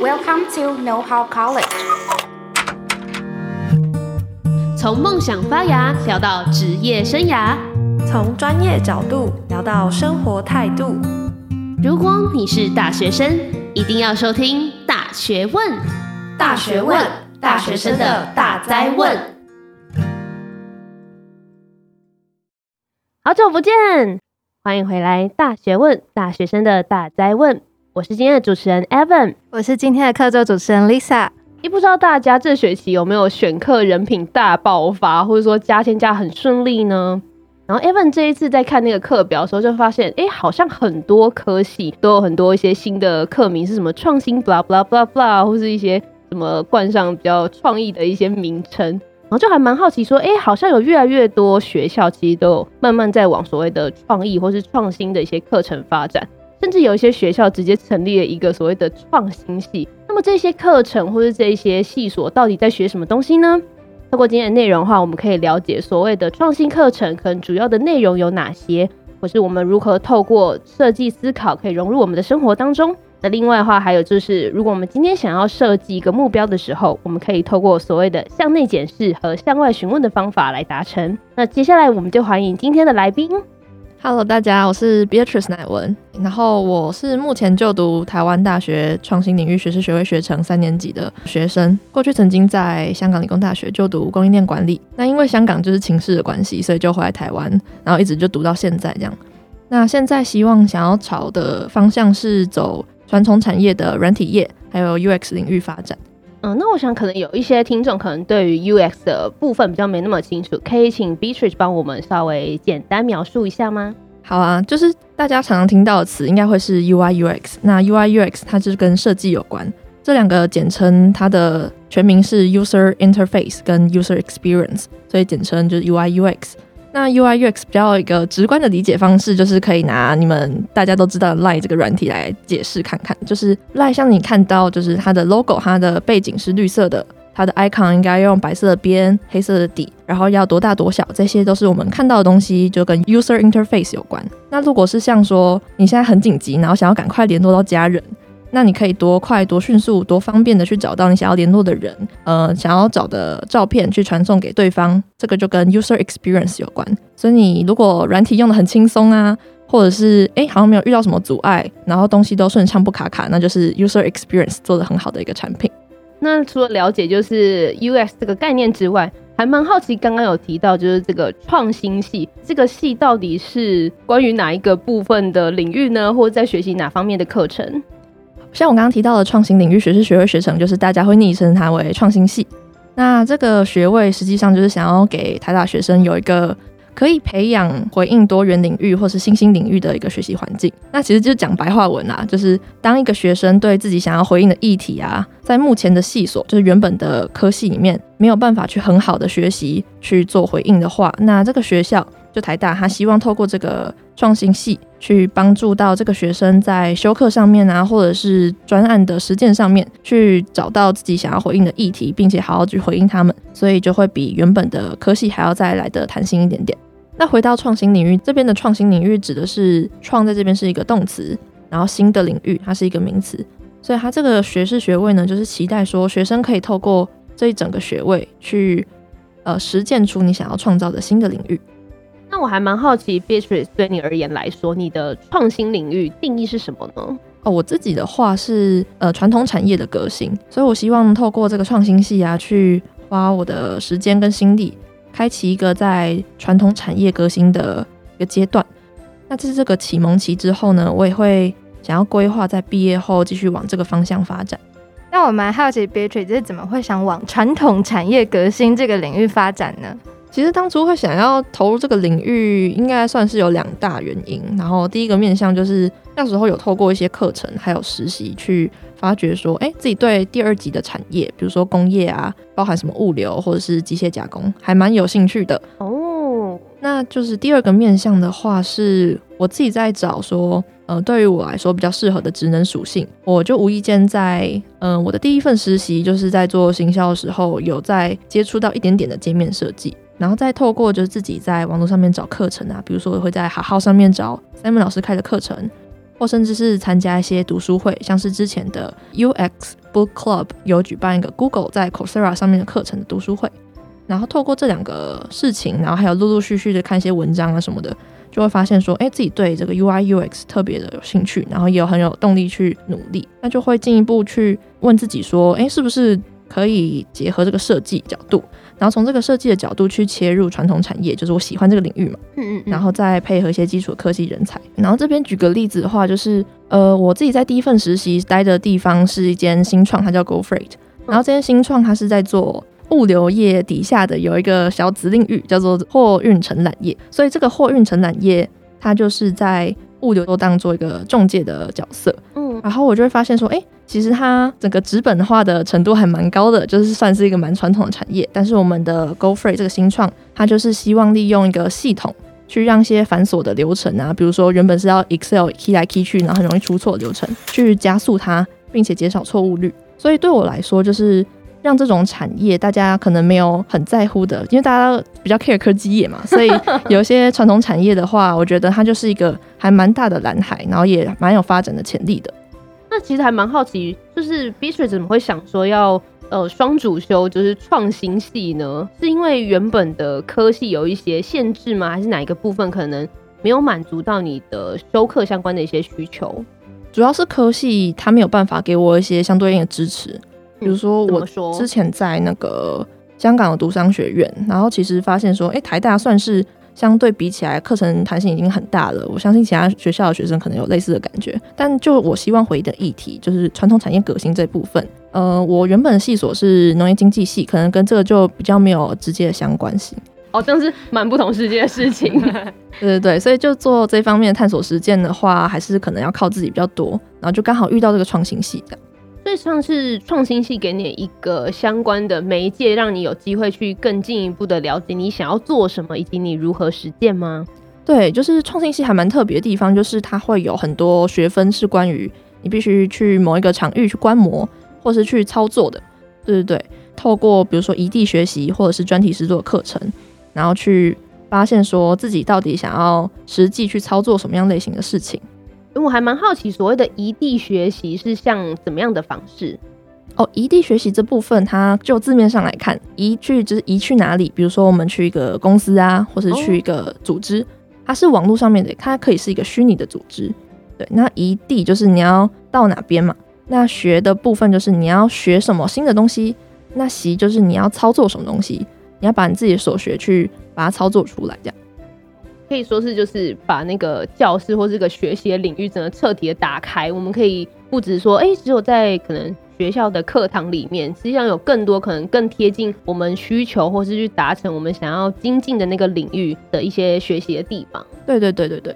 Welcome to Know How College。从梦想发芽聊到职业生涯，从专业角度聊到生活态度。如果你是大学生，一定要收听《大学问》。大学问，大学生的大灾问。好久不见，欢迎回来，《大学问》大学生的大灾问。我是今天的主持人 Evan，我是今天的客座主持人 Lisa。也不知道大家这学期有没有选课人品大爆发，或者说加签加很顺利呢？然后 Evan 这一次在看那个课表的时候，就发现，哎，好像很多科系都有很多一些新的课名，是什么创新 blah blah blah blah，或是一些什么冠上比较创意的一些名称。然后就还蛮好奇，说，哎，好像有越来越多学校其实都有慢慢在往所谓的创意或是创新的一些课程发展。甚至有一些学校直接成立了一个所谓的创新系。那么这些课程或是这些系所到底在学什么东西呢？透过今天的内容的话，我们可以了解所谓的创新课程可能主要的内容有哪些，或是我们如何透过设计思考可以融入我们的生活当中。那另外的话，还有就是如果我们今天想要设计一个目标的时候，我们可以透过所谓的向内检视和向外询问的方法来达成。那接下来我们就欢迎今天的来宾。Hello，大家，我是 Beatrice 乃文，然后我是目前就读台湾大学创新领域学士学位学程三年级的学生，过去曾经在香港理工大学就读供应链管理，那因为香港就是情势的关系，所以就回来台湾，然后一直就读到现在这样。那现在希望想要朝的方向是走传统产业的软体业，还有 UX 领域发展。嗯，那我想可能有一些听众可能对于 UX 的部分比较没那么清楚，可以请 Beatrice 帮我们稍微简单描述一下吗？好啊，就是大家常常听到的词，应该会是 UI UX。那 UI UX 它就是跟设计有关，这两个简称它的全名是 User Interface 跟 User Experience，所以简称就是 UI UX。那 UI UX 比较一个直观的理解方式，就是可以拿你们大家都知道的 LINE 这个软体来解释看看。就是 LINE 像你看到，就是它的 logo，它的背景是绿色的，它的 icon 应该用白色的边、黑色的底，然后要多大多小，这些都是我们看到的东西，就跟 user interface 有关。那如果是像说你现在很紧急，然后想要赶快联络到家人。那你可以多快、多迅速、多方便的去找到你想要联络的人，呃，想要找的照片去传送给对方，这个就跟 user experience 有关。所以你如果软体用得很轻松啊，或者是诶、好像没有遇到什么阻碍，然后东西都顺畅不卡卡，那就是 user experience 做得很好的一个产品。那除了了解就是 UX 这个概念之外，还蛮好奇刚刚有提到就是这个创新系，这个系到底是关于哪一个部分的领域呢？或者在学习哪方面的课程？像我刚刚提到的创新领域学士学位学程，就是大家会昵称它为创新系。那这个学位实际上就是想要给台大学生有一个可以培养回应多元领域或是新兴领域的一个学习环境。那其实就是讲白话文啊，就是当一个学生对自己想要回应的议题啊，在目前的系所，就是原本的科系里面没有办法去很好的学习去做回应的话，那这个学校。就台大，他希望透过这个创新系去帮助到这个学生在修课上面啊，或者是专案的实践上面，去找到自己想要回应的议题，并且好好去回应他们，所以就会比原本的科系还要再来的弹性一点点。那回到创新领域这边的创新领域，指的是“创”在这边是一个动词，然后“新”的领域它是一个名词，所以它这个学士学位呢，就是期待说学生可以透过这一整个学位去呃实践出你想要创造的新的领域。那我还蛮好奇，Beatrice 对你而言来说，你的创新领域定义是什么呢？哦，我自己的话是呃传统产业的革新，所以我希望透过这个创新系啊，去花我的时间跟心力，开启一个在传统产业革新的一个阶段。那这是这个启蒙期之后呢，我也会想要规划在毕业后继续往这个方向发展。那我蛮好奇，Beatrice 是怎么会想往传统产业革新这个领域发展呢？其实当初会想要投入这个领域，应该算是有两大原因。然后第一个面向就是那时候有透过一些课程还有实习去发掘说，哎，自己对第二级的产业，比如说工业啊，包含什么物流或者是机械加工，还蛮有兴趣的。哦，那就是第二个面向的话，是我自己在找说，呃，对于我来说比较适合的职能属性，我就无意间在，嗯、我的第一份实习就是在做行销的时候，有在接触到一点点的界面设计。然后再透过就是自己在网络上面找课程啊，比如说我会在好好上面找 Simon 老师开的课程，或甚至是参加一些读书会，像是之前的 UX Book Club 有举办一个 Google 在 Coursera 上面的课程的读书会，然后透过这两个事情，然后还有陆陆续续的看一些文章啊什么的，就会发现说，哎，自己对这个 UI UX 特别的有兴趣，然后也有很有动力去努力，那就会进一步去问自己说，哎，是不是可以结合这个设计角度？然后从这个设计的角度去切入传统产业，就是我喜欢这个领域嘛。嗯嗯。然后再配合一些基础科技人才。然后这边举个例子的话，就是呃，我自己在第一份实习待的地方是一间新创，它叫 Go Freight。然后这间新创它是在做物流业底下的有一个小子领域，叫做货运承揽业。所以这个货运承揽业，它就是在物流都当做一个中介的角色。嗯。然后我就会发现说，哎。其实它整个纸本化的程度还蛮高的，就是算是一个蛮传统的产业。但是我们的 Go Freight 这个新创，它就是希望利用一个系统，去让一些繁琐的流程啊，比如说原本是要 Excel key 来 key 去，然后很容易出错的流程，去加速它，并且减少错误率。所以对我来说，就是让这种产业大家可能没有很在乎的，因为大家比较 care 科技业嘛，所以有一些传统产业的话，我觉得它就是一个还蛮大的蓝海，然后也蛮有发展的潜力的。那其实还蛮好奇，就是 Beatrice 怎么会想说要呃双主修就是创新系呢？是因为原本的科系有一些限制吗？还是哪一个部分可能没有满足到你的修课相关的一些需求？主要是科系它没有办法给我一些相对应的支持，比如说我之前在那个香港的读商学院，然后其实发现说，哎、欸，台大算是。相对比起来，课程弹性已经很大了。我相信其他学校的学生可能有类似的感觉。但就我希望回的议题，就是传统产业革新这部分。呃，我原本的系所是农业经济系，可能跟这个就比较没有直接的相关性。哦，这样是蛮不同世界的事情。对对对，所以就做这方面的探索实践的话，还是可能要靠自己比较多。然后就刚好遇到这个创新系这样。所以像是创新系给你一个相关的媒介，让你有机会去更进一步的了解你想要做什么，以及你如何实践吗？对，就是创新系还蛮特别的地方，就是它会有很多学分是关于你必须去某一个场域去观摩，或是去操作的。对对对，透过比如说异地学习或者是专题实作课程，然后去发现说自己到底想要实际去操作什么样类型的事情。我还蛮好奇，所谓的移地学习是像怎么样的方式？哦，移地学习这部分，它就字面上来看，移去就是移去哪里？比如说，我们去一个公司啊，或是去一个组织，它是网络上面的，它可以是一个虚拟的组织。对，那移地就是你要到哪边嘛？那学的部分就是你要学什么新的东西？那习就是你要操作什么东西？你要把你自己的所学去把它操作出来，这样。可以说是就是把那个教室或这个学习的领域整个彻底的打开。我们可以不止说，哎、只有在可能学校的课堂里面，实际上有更多可能更贴近我们需求，或是去达成我们想要精进的那个领域的一些学习的地方。对对对对对。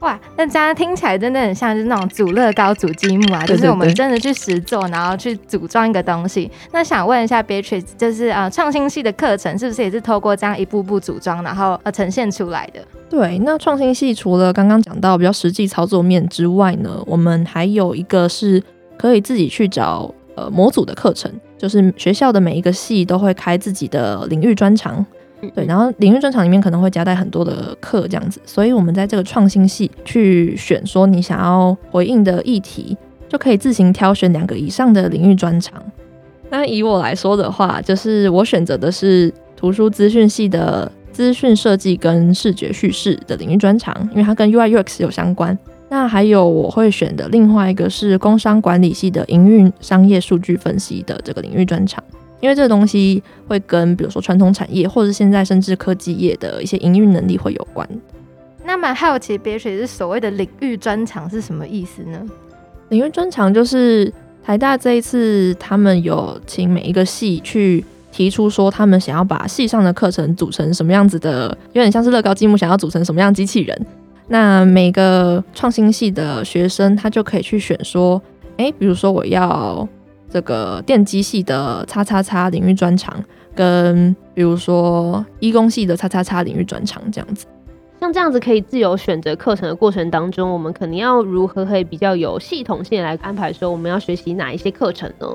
哇，那这样听起来真的很像，就是那种组乐高、组积木啊，就是我们真的去实做，然后去组装一个东西。那想问一下 Beatrice，就是呃，创新系的课程是不是也是透过这样一步步组装，然后呃呈现出来的？对，那创新系除了刚刚讲到比较实际操作面之外呢，我们还有一个是可以自己去找呃模组的课程，就是学校的每一个系都会开自己的领域专长。对，然后领域专长里面可能会夹带很多的课这样子，所以我们在这个创新系去选说你想要回应的议题，就可以自行挑选两个以上的领域专长。那以我来说的话，就是我选择的是图书资讯系的资讯设计跟视觉叙事的领域专长，因为它跟 UI UX 有相关。那还有我会选的另外一个是工商管理系的营运商业数据分析的这个领域专长。因为这个东西会跟比如说传统产业，或者现在甚至科技业的一些营运能力会有关。那么好奇，Beatrice 是所谓的领域专长是什么意思呢？领域专长就是台大这一次他们有请每一个系去提出说，他们想要把系上的课程组成什么样子的，有点像是乐高积木想要组成什么样机器人。那每个创新系的学生他就可以去选说，哎，比如说我要。这个电机系的叉叉叉领域专长，跟比如说医工系的叉叉叉领域专长这样子，像这样子可以自由选择课程的过程当中，我们肯定要如何可以比较有系统性来安排说我们要学习哪一些课程呢？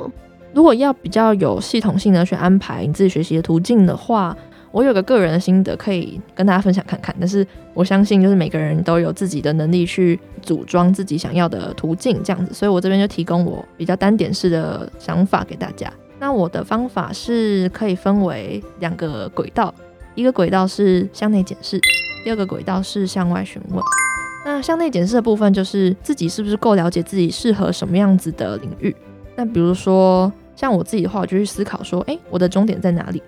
如果要比较有系统性的去安排你自己学习的途径的话，我有个个人的心得可以跟大家分享看看，但是我相信就是每个人都有自己的能力去组装自己想要的途径这样子，所以我这边就提供我比较单点式的想法给大家。那我的方法是可以分为两个轨道，一个轨道是向内检视，第二个轨道是向外询问。那向内检视的部分就是自己是不是够了解自己适合什么样子的领域。那比如说像我自己的话，我就去思考说，哎、我的终点在哪里？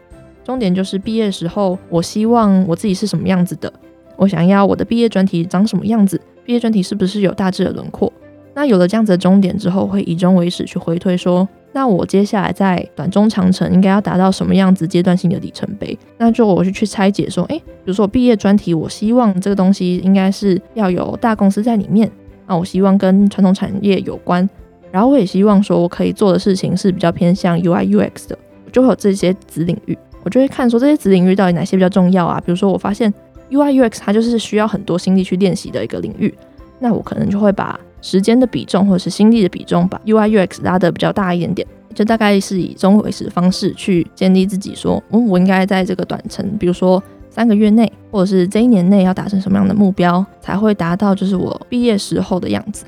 终点就是毕业时候，我希望我自己是什么样子的？我想要我的毕业专题长什么样子？毕业专题是不是有大致的轮廓？那有了这样子的终点之后，会以终为始去回推说，那我接下来在短中长程应该要达到什么样子阶段性的里程碑？那就我就去拆解说，哎、比如说我毕业专题，我希望这个东西应该是要有大公司在里面，那我希望跟传统产业有关。然后我也希望说，我可以做的事情是比较偏向 UI UX 的，就会有这些子领域，我就会看说这些子领域到底哪些比较重要啊？比如说我发现 UI UX 它就是需要很多心力去练习的一个领域，那我可能就会把时间的比重或者是心力的比重把 UI UX 拉得比较大一点点，就大概是以终为始的方式去建立自己说，嗯，我应该在这个短程，比如说三个月内，或者是这一年内要达成什么样的目标，才会达到就是我毕业时候的样子。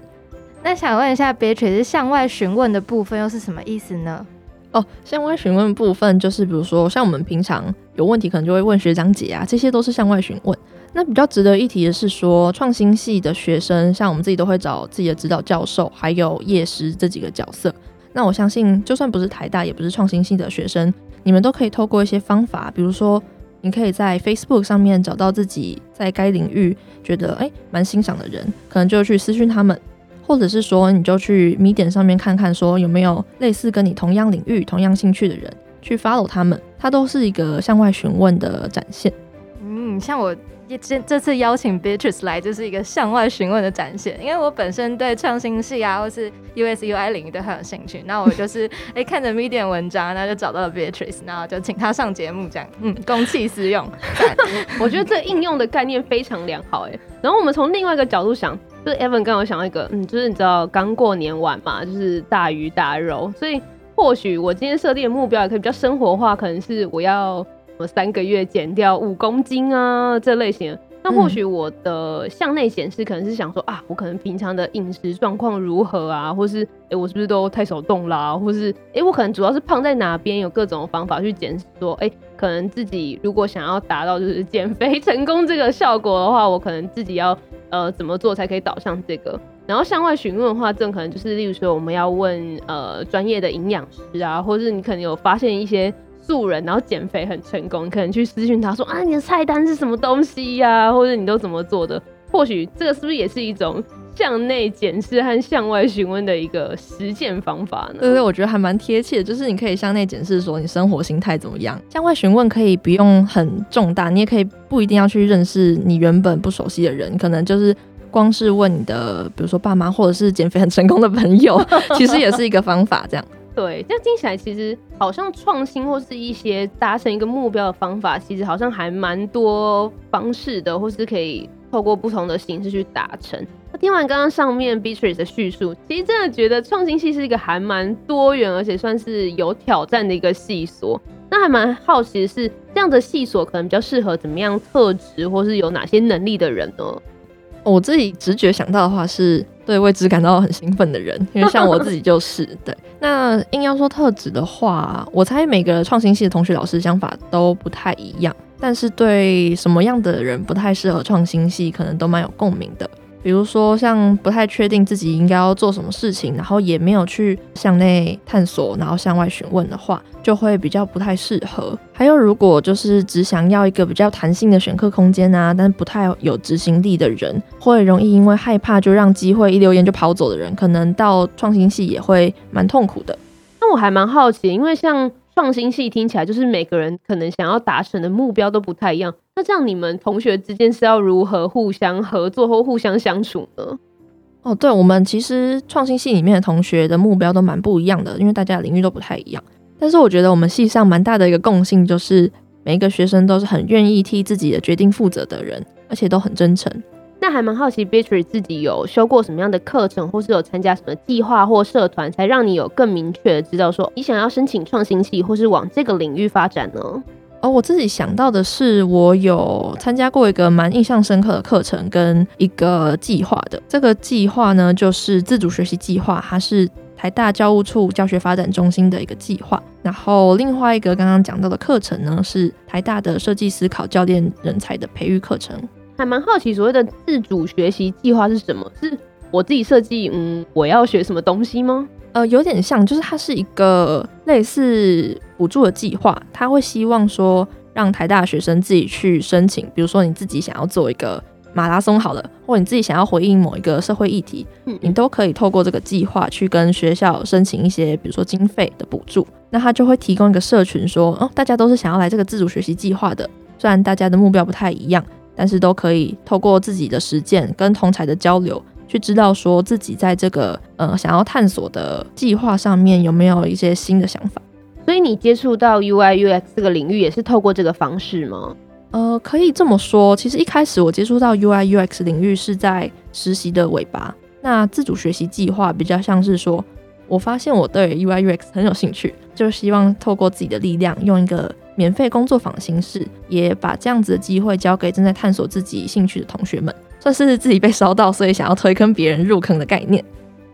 那想问一下，Batre 是向外询问的部分又是什么意思呢？哦，向外询问部分就是，比如说像我们平常有问题，可能就会问学长姐啊，这些都是向外询问。那比较值得一提的是说，创新系的学生，像我们自己都会找自己的指导教授，还有业师这几个角色。那我相信，就算不是台大，也不是创新系的学生，你们都可以透过一些方法，比如说，你可以在 Facebook 上面找到自己在该领域觉得诶蛮欣赏的人，可能就去私讯他们。或者是说，你就去 Medium 上面看看，说有没有类似跟你同样领域、同样兴趣的人，去 follow 他们，它都是一个向外询问的展现。嗯，像我。这这次邀请 Beatrice 来，就是一个向外询问的展现。因为我本身对创新系啊，或是 USUI 领域都很有兴趣。那我就是哎、看着 Medium 文章，那就找到了 Beatrice，然后就请他上节目，这样嗯，公器私用。我觉得这应用的概念非常良好哎。然后我们从另外一个角度想，就是 Evan 刚刚想到一个，嗯，就是你知道刚过年完嘛，就是大鱼大肉，所以或许我今天设定的目标也可以比较生活化，可能是我要。我三个月减掉五公斤啊，这类型的。那或许我的向内显示可能是想说啊，我可能平常的饮食状况如何啊，或是诶、欸，我是不是都太手动啦、啊，或是诶、欸，我可能主要是胖在哪边，有各种方法去检视说，诶、欸，可能自己如果想要达到就是减肥成功这个效果的话，我可能自己要呃怎么做才可以导向这个。然后向外询问的话，这可能就是例如说我们要问呃专业的营养师啊，或是你可能有发现一些。素人，然后减肥很成功，可能去私讯他说啊，你的菜单是什么东西呀、啊？或者你都怎么做的？或许这个是不是也是一种向内检视和向外询问的一个实践方法呢？对对，我觉得还蛮贴切的，就是你可以向内检视说你生活心态怎么样，向外询问可以不用很重大，你也可以不一定要去认识你原本不熟悉的人，可能就是光是问你的，比如说爸妈，或者是减肥很成功的朋友，其实也是一个方法，这样。对，这样听起来其实好像创新或是一些达成一个目标的方法，其实好像还蛮多方式的，或是可以透过不同的形式去达成。那听完刚刚上面 Beatrice 的叙述，其实真的觉得创新系是一个还蛮多元，而且算是有挑战的一个系所。那还蛮好奇的是，这样的系所可能比较适合怎么样特质，或是有哪些能力的人呢？我自己直觉想到的话，是对未知感到很兴奋的人，因为像我自己就是对。那硬要说特质的话，我猜每个创新系的同学老师想法都不太一样，但是对什么样的人不太适合创新系，可能都蛮有共鸣的。比如说，像不太确定自己应该要做什么事情，然后也没有去向内探索，然后向外询问的话，就会比较不太适合。还有，如果就是只想要一个比较弹性的选课空间啊，但不太有执行力的人，会容易因为害怕就让机会一留言就跑走的人，可能到创新系也会蛮痛苦的。那我还蛮好奇，因为像创新系听起来就是每个人可能想要达成的目标都不太一样。那这样你们同学之间是要如何互相合作或互相相处呢？哦，对，我们其实创新系里面的同学的目标都蛮不一样的，因为大家领域都不太一样。但是我觉得我们系上蛮大的一个共性就是，每一个学生都是很愿意替自己的决定负责的人，而且都很真诚。那还蛮好奇，Beatrice 自己有修过什么样的课程，或是有参加什么计划或社团，才让你有更明确的知道说你想要申请创新系，或是往这个领域发展呢？哦，我自己想到的是，我有参加过一个蛮印象深刻的课程跟一个计划的。这个计划呢，就是自主学习计划，它是台大教务处教学发展中心的一个计划。然后另外一个刚刚讲到的课程呢，是台大的设计思考教练人才的培育课程。还蛮好奇，所谓的自主学习计划是什么？是我自己设计，嗯，我要学什么东西吗？呃，有点像，就是它是一个类似补助的计划，他会希望说让台大学生自己去申请，比如说你自己想要做一个马拉松好了，或你自己想要回应某一个社会议题，嗯，你都可以透过这个计划去跟学校申请一些，比如说经费的补助，那他就会提供一个社群说，哦，大家都是想要来这个自主学习计划的，虽然大家的目标不太一样，但是都可以透过自己的实践跟同才的交流。去知道说自己在这个呃想要探索的计划上面有没有一些新的想法，所以你接触到 UI UX 这个领域也是透过这个方式吗？呃，可以这么说。其实一开始我接触到 UI UX 领域是在实习的尾巴，那自主学习计划比较像是说，我发现我对 UI UX 很有兴趣，就希望透过自己的力量，用一个免费工作坊的形式，也把这样子的机会交给正在探索自己兴趣的同学们。算是自己被烧到，所以想要推坑别人入坑的概念。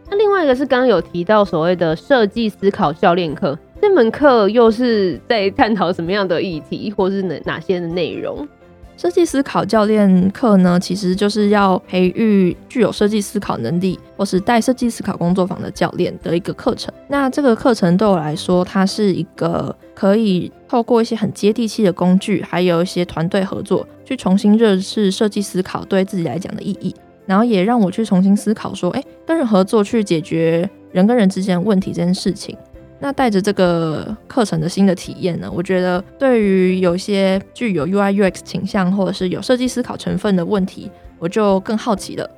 那另外一个是刚刚有提到所谓的设计思考教练课，这门课又是在探讨什么样的议题，或是哪哪些的内容？设计思考教练课呢，其实就是要培育具有设计思考能力，或是带设计思考工作坊的教练的一个课程。那这个课程对我来说，它是一个可以透过一些很接地气的工具，还有一些团队合作，去重新认识设计思考对自己来讲的意义，然后也让我去重新思考说，哎，跟人合作去解决人跟人之间的问题这件事情。那带着这个课程的新的体验呢，我觉得对于有些具有 UI UX 倾向或者是有设计思考成分的问题，我就更好奇了。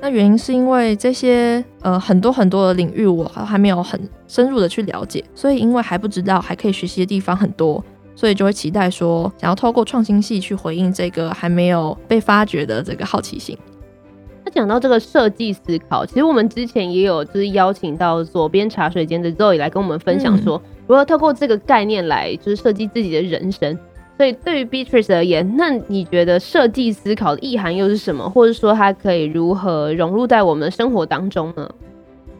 那原因是因为这些呃很多很多的领域我还没有很深入的去了解，所以因为还不知道还可以学习的地方很多，所以就会期待说想要透过创新系去回应这个还没有被发掘的这个好奇心。讲到这个设计思考，其实我们之前也有就是邀请到左边茶水间的 Zoe 来跟我们分享说，如何透过这个概念来就是设计自己的人生。所以对于 Beatrice 而言，那你觉得设计思考的意涵又是什么？或者说它可以如何融入在我们的生活当中呢？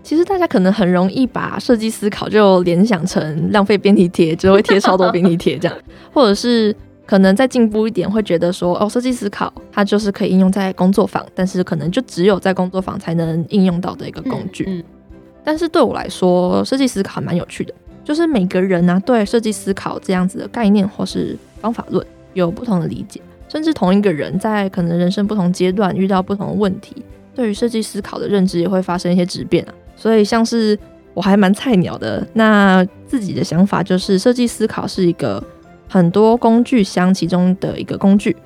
其实大家可能很容易把设计思考就联想成浪费便利贴，就会贴超多便利贴这样，或者是。可能再进步一点，会觉得说，哦，设计思考它就是可以应用在工作坊，但是可能就只有在工作坊才能应用到的一个工具。嗯，嗯，但是对我来说，设计思考还蛮有趣的，就是每个人呢，啊，对设计思考这样子的概念或是方法论有不同的理解，甚至同一个人在可能人生不同阶段遇到不同的问题，对于设计思考的认知也会发生一些质变啊。所以像是我还蛮菜鸟的，那自己的想法就是设计思考是一个。很多工具箱其中的一个工具，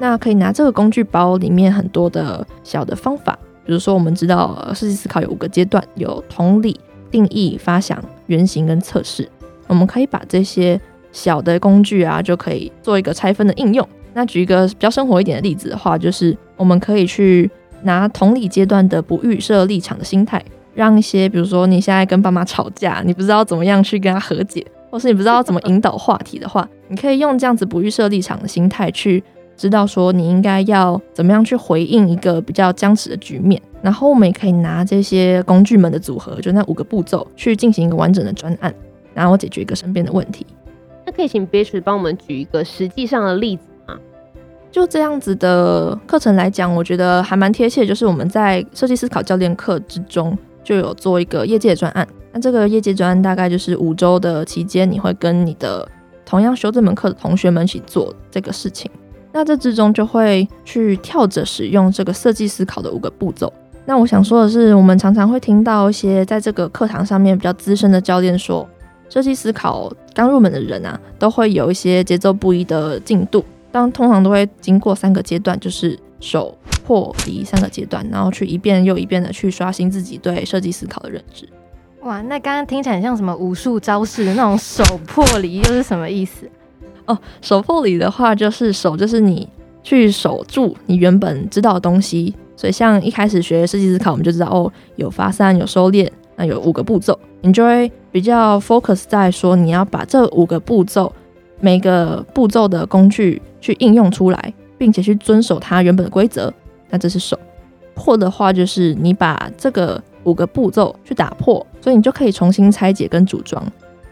那可以拿这个工具包里面很多的小的方法，比如说我们知道设计思考有五个阶段，有同理、定义、发想、原型跟测试。我们可以把这些小的工具啊，就可以做一个拆分的应用。那举一个比较生活一点的例子的话，就是我们可以去拿同理阶段的不预设立场的心态，让一些比如说你现在跟爸妈吵架，你不知道怎么样去跟他和解。或是你不知道怎么引导话题的话，你可以用这样子不预设立场的心态去知道说你应该要怎么样去回应一个比较僵持的局面。然后我们也可以拿这些工具们的组合，就那五个步骤去进行一个完整的专案，然后解决一个身边的问题。那可以请 Beatrice 帮我们举一个实际上的例子吗？就这样子的课程来讲，我觉得还蛮贴切，就是我们在设计思考教练课之中就有做一个业界专案。那这个业界专案大概就是五周的期间，你会跟你的同样修这门课的同学们一起做这个事情。那这之中就会去跳着使用这个设计思考的五个步骤。那我想说的是，我们常常会听到一些在这个课堂上面比较资深的教练说，设计思考刚入门的人啊，都会有一些节奏不一的进度。当通常都会经过三个阶段，就是手破离三个阶段，然后去一遍又一遍的去刷新自己对设计思考的认知。哇，那刚刚听起来很像什么武术招式的那种手破离，又是什么意思？哦，手破离的话，就是手就是你去守住你原本知道的东西。所以像一开始学设计思考，我们就知道哦，有发散，有收敛，那有五个步骤，你就会比较 focus 在说你要把这五个步骤每个步骤的工具去应用出来，并且去遵守它原本的规则，那这是守。破的话就是你把这个五个步骤去打破，所以你就可以重新拆解跟组装。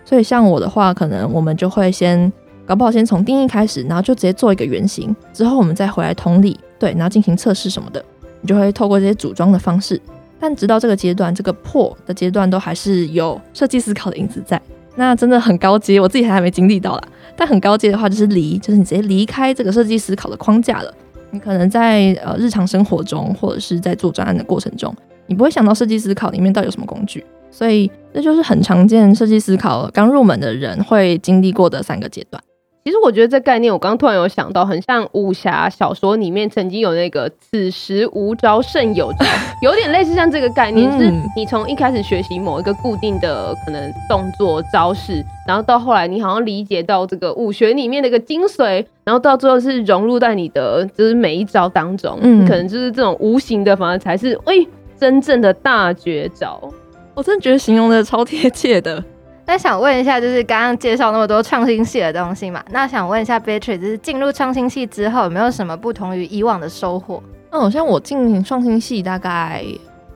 所以像我的话，可能我们就会先搞不好先从定义开始，然后就直接做一个原型，之后我们再回来同理，对，然后进行测试什么的，你就会透过这些组装的方式。但直到这个阶段，这个破的阶段都还是有设计思考的影子在。那真的很高阶，我自己还还没经历到啦。但很高阶的话，就是离，就是你直接离开这个设计思考的框架了。你可能在呃日常生活中，或者是在做专案的过程中，你不会想到设计思考里面到底有什么工具。所以这就是很常见设计思考刚入门的人会经历过的三个阶段。其实我觉得这概念，我刚刚突然有想到，很像武侠小说里面曾经有那个“此时无招胜有招”，有点类似像这个概念，嗯、是你从一开始学习某一个固定的可能动作招式，然后到后来你好像理解到这个武学里面的一个精髓，然后到最后是融入在你的就是每一招当中，嗯，可能就是这种无形的，反而才是哎、欸、真正的大绝招。我真的觉得形容的超贴切的。那想问一下，就是刚刚介绍那么多创新系的东西嘛？那想问一下，Beatrice，就是进入创新系之后，有没有什么不同于以往的收获？嗯，像我进创新系大概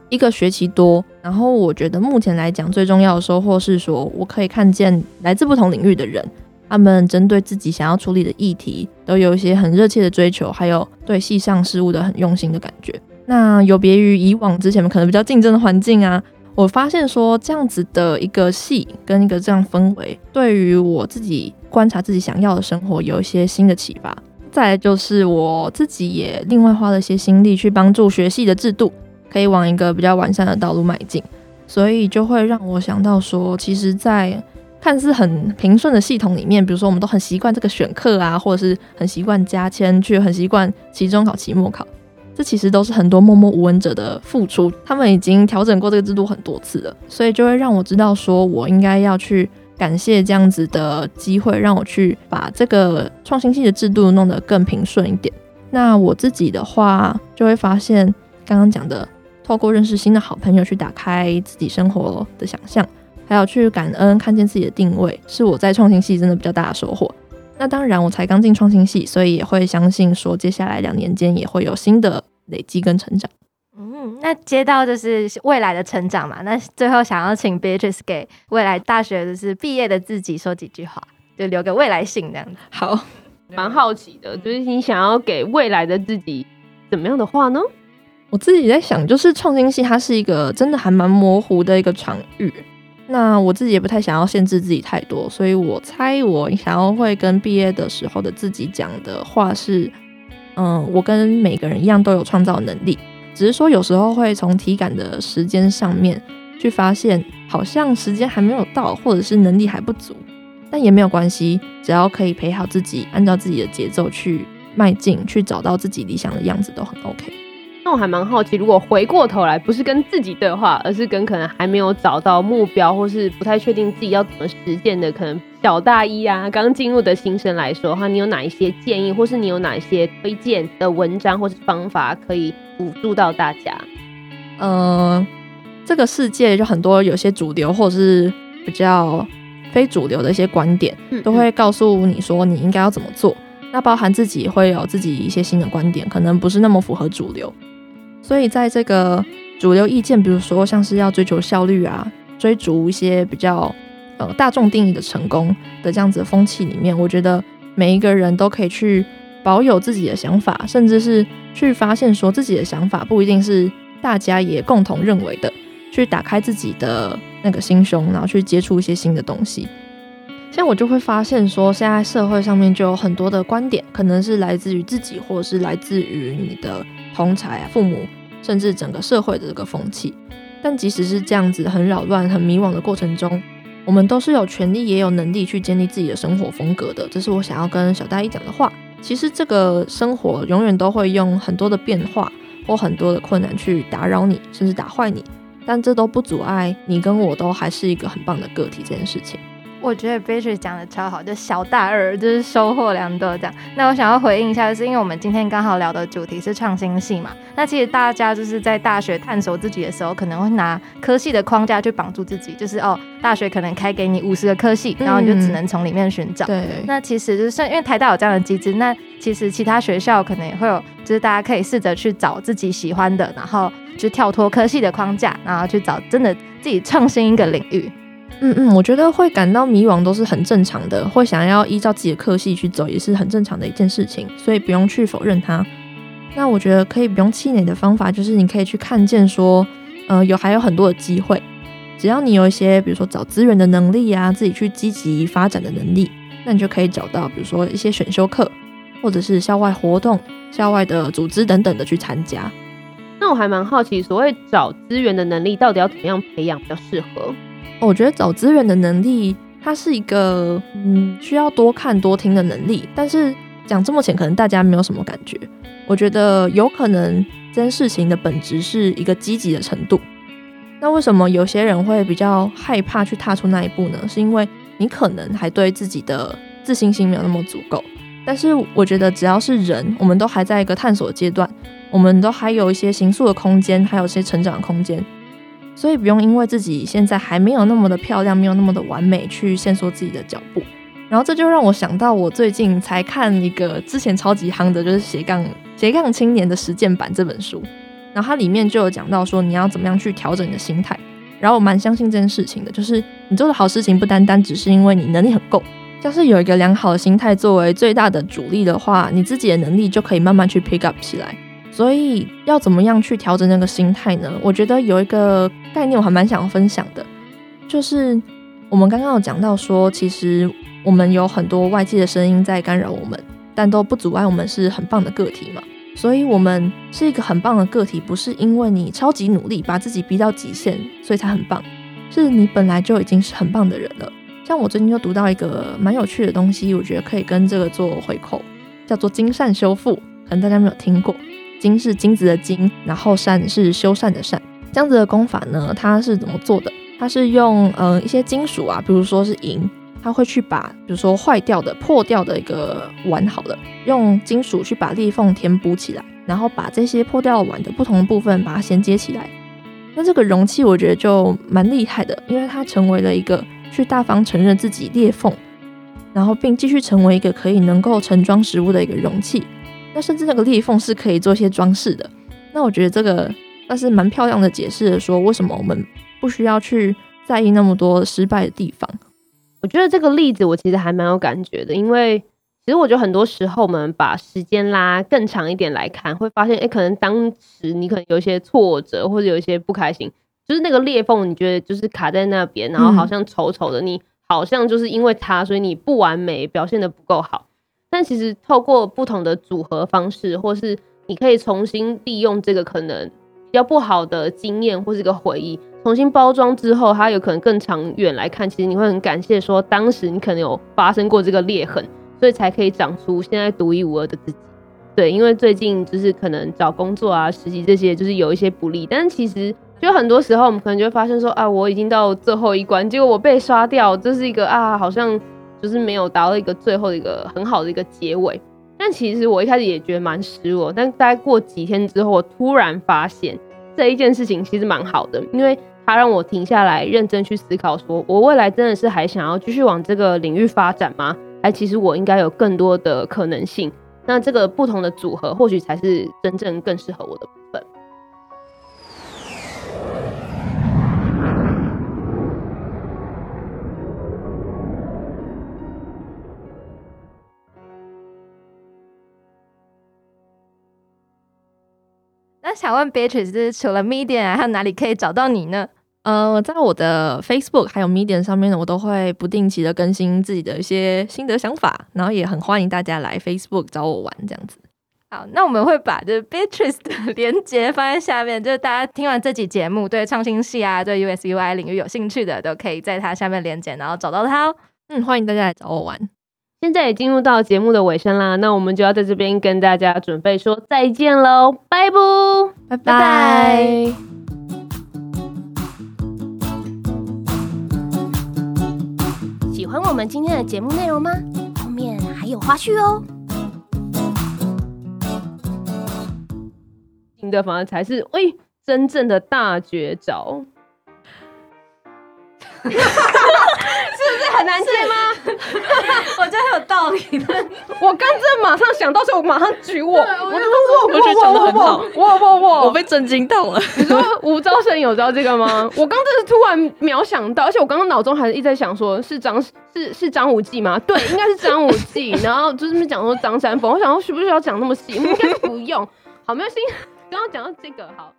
一个学期多，然后我觉得目前来讲最重要的收获是说，我可以看见来自不同领域的人，他们针对自己想要处理的议题，都有一些很热切的追求，还有对系上事物的很用心的感觉。那有别于以往之前可能比较竞争的环境啊。我发现说这样子的一个系跟一个这样氛围，对于我自己观察自己想要的生活有一些新的启发。再就是我自己也另外花了一些心力去帮助学系的制度，可以往一个比较完善的道路迈进。所以就会让我想到说，其实，在看似很平顺的系统里面，比如说我们都很习惯这个选课啊，或者是很习惯加签，去很习惯期中考、期末考。这其实都是很多默默无闻者的付出，他们已经调整过这个制度很多次了，所以就会让我知道，说我应该要去感谢这样子的机会，让我去把这个创新系的制度弄得更平顺一点。那我自己的话，就会发现刚刚讲的，透过认识新的好朋友去打开自己生活的想象，还有去感恩看见自己的定位，是我在创新系真的比较大的收获。那当然，我才刚进创新系，所以也会相信说，接下来两年间也会有新的累积跟成长。嗯，那接到就是未来的成长嘛。那最后想要请 Beatrice 给未来大学就是毕业的自己说几句话，就留给未来信这样子。好，蛮好奇的，就是你想要给未来的自己怎么样的话呢？我自己在想，就是创新系它是一个真的还蛮模糊的一个场域。那我自己也不太想要限制自己太多，所以我猜我想要会跟毕业的时候的自己讲的话是，嗯，我跟每个人一样都有创造能力，只是说有时候会从体感的时间上面去发现，好像时间还没有到，或者是能力还不足，但也没有关系，只要可以陪好自己，按照自己的节奏去迈进，去找到自己理想的样子都很 OK。那我还蛮好奇，如果回过头来，不是跟自己对话，而是跟可能还没有找到目标，或是不太确定自己要怎么实践的，可能小大一啊，刚进入的新生来说的话，你有哪一些建议，或是你有哪一些推荐的文章或是方法，可以辅助到大家？呃，这个世界就很多有些主流或者是比较非主流的一些观点，都会告诉你说你应该要怎么做。那包含自己会有自己一些新的观点，可能不是那么符合主流。所以在这个主流意见，比如说像是要追求效率啊，追逐一些比较呃大众定义的成功的这样子的风气里面，我觉得每一个人都可以去保有自己的想法，甚至是去发现说自己的想法不一定是大家也共同认为的，去打开自己的那个心胸，然后去接触一些新的东西。像我就会发现说，现在社会上面就有很多的观点，可能是来自于自己，或者是来自于你的同才、父母。甚至整个社会的这个风气，但即使是这样子很扰乱、很迷惘的过程中，我们都是有权利也有能力去建立自己的生活风格的。这是我想要跟小大一讲的话。其实这个生活永远都会用很多的变化或很多的困难去打扰你，甚至打坏你，但这都不阻碍你跟我都还是一个很棒的个体这件事情。我觉得 Beatrice 讲的超好，就小大二就是收获良多这样。那我想要回应一下，就是因为我们今天刚好聊的主题是创新系嘛。那其实大家就是在大学探索自己的时候，可能会拿科系的框架去绑住自己，就是哦，大学可能开给你五十个科系，然后你就只能从里面寻找。对。那其实就是因为台大有这样的机制，那其实其他学校可能也会有，就是大家可以试着去找自己喜欢的，然后去跳脱科系的框架，然后去找真的自己创新一个领域。嗯嗯，我觉得会感到迷惘都是很正常的，会想要依照自己的课系去走也是很正常的一件事情，所以不用去否认它。那我觉得可以不用气馁的方法，就是你可以去看见说，呃，有还有很多的机会，只要你有一些，比如说找资源的能力啊，自己去积极发展的能力，那你就可以找到，比如说一些选修课，或者是校外活动、校外的组织等等的去参加。那我还蛮好奇，所谓找资源的能力，到底要怎么样培养比较适合？我觉得找资源的能力，它是一个嗯需要多看多听的能力。但是讲这么浅，可能大家没有什么感觉。我觉得有可能这件事情的本质是一个积极的程度。那为什么有些人会比较害怕去踏出那一步呢？是因为你可能还对自己的自信心没有那么足够。但是我觉得只要是人，我们都还在一个探索阶段，我们都还有一些行塑的空间，还有一些成长的空间。所以不用因为自己现在还没有那么的漂亮，没有那么的完美，去限缩自己的脚步。然后这就让我想到，我最近才看一个之前超级夯的，就是斜杠斜杠青年的实践版这本书。然后它里面就有讲到说，你要怎么样去调整你的心态。然后我蛮相信这件事情的，就是你做的好事情不单单只是因为你能力很够，要是有一个良好的心态作为最大的主力的话，你自己的能力就可以慢慢去 pick up 起来。所以要怎么样去调整那个心态呢？我觉得有一个概念我还蛮想要分享的，就是我们刚刚有讲到说，其实我们有很多外界的声音在干扰我们，但都不阻碍我们是很棒的个体嘛。所以我们是一个很棒的个体，不是因为你超级努力把自己逼到极限，所以才很棒，是你本来就已经是很棒的人了。像我最近就读到一个蛮有趣的东西，我觉得可以跟这个做回扣，叫做精善修复，可能大家没有听过。金是金子的金，然后善是修缮的善，这样子的功法呢，它是怎么做的？它是用呃一些金属啊，比如说是银，它会去把比如说坏掉的、破掉的一个碗好了，用金属去把裂缝填补起来，然后把这些破掉的碗的不同部分把它衔接起来。那这个容器我觉得就蛮厉害的，因为它成为了一个去大方承认自己裂缝，然后并继续成为一个可以能够盛装食物的一个容器。那甚至那个裂缝是可以做一些装饰的，那我觉得这个那是蛮漂亮的解释的，说为什么我们不需要去在意那么多失败的地方。我觉得这个例子我其实还蛮有感觉的，因为其实我觉得很多时候我们把时间拉更长一点来看，会发现，哎，可能当时你可能有一些挫折或者有一些不开心，就是那个裂缝，你觉得就是卡在那边，然后好像丑丑的，你好像就是因为它，所以你不完美，表现的不够好。但其实透过不同的组合方式，或是你可以重新利用这个可能比较不好的经验或是一个回忆，重新包装之后，它有可能更长远来看，其实你会很感谢说当时你可能有发生过这个裂痕，所以才可以长出现在独一无二的自己。对，因为最近就是可能找工作啊、实习这些，就是有一些不利，但其实就很多时候我们可能就会发现说啊，我已经到最后一关，结果我被刷掉，这是一个啊，好像。就是没有达到一个最后一个很好的一个结尾，但其实我一开始也觉得蛮失落，但大概过几天之后，我突然发现这一件事情其实蛮好的，因为它让我停下来认真去思考，说我未来真的是还想要继续往这个领域发展吗？还其实我应该有更多的可能性，那这个不同的组合或许才是真正更适合我的那想问 Beatrice，除了 Medium 啊，还有哪里可以找到你呢？呃，在我的 Facebook 还有 Medium 上面呢，我都会不定期的更新自己的一些心得想法，然后也很欢迎大家来 Facebook 找我玩这样子。好，那我们会把这 Beatrice 的 连接放在下面，就是大家听完这集节目，对创新系啊，对 USUI 领域有兴趣的，都可以在它下面连接，然后找到它哦。嗯，欢迎大家来找我玩。现在也进入到节目的尾声啦，那我们就要在这边跟大家准备说再见喽，拜不，拜拜。喜欢我们今天的节目内容吗？后面还有花絮哦。新的反而才是，喂、欸，真正的大绝招。是不是很难接吗？我觉得很有道理的。我刚正马上想到，所以我马上举我。我就说，我觉得讲得很好。我我我，我被震惊到了。你说吴招生有知道这个吗？我刚真是突然秒想到，而且我刚刚脑中还是一直在想说，是张是是张无忌吗？对，应该是张无忌。然后就是讲说张三丰，我想说需不需要讲那么细？应该不用。好，没有关系。刚刚讲到这个，好。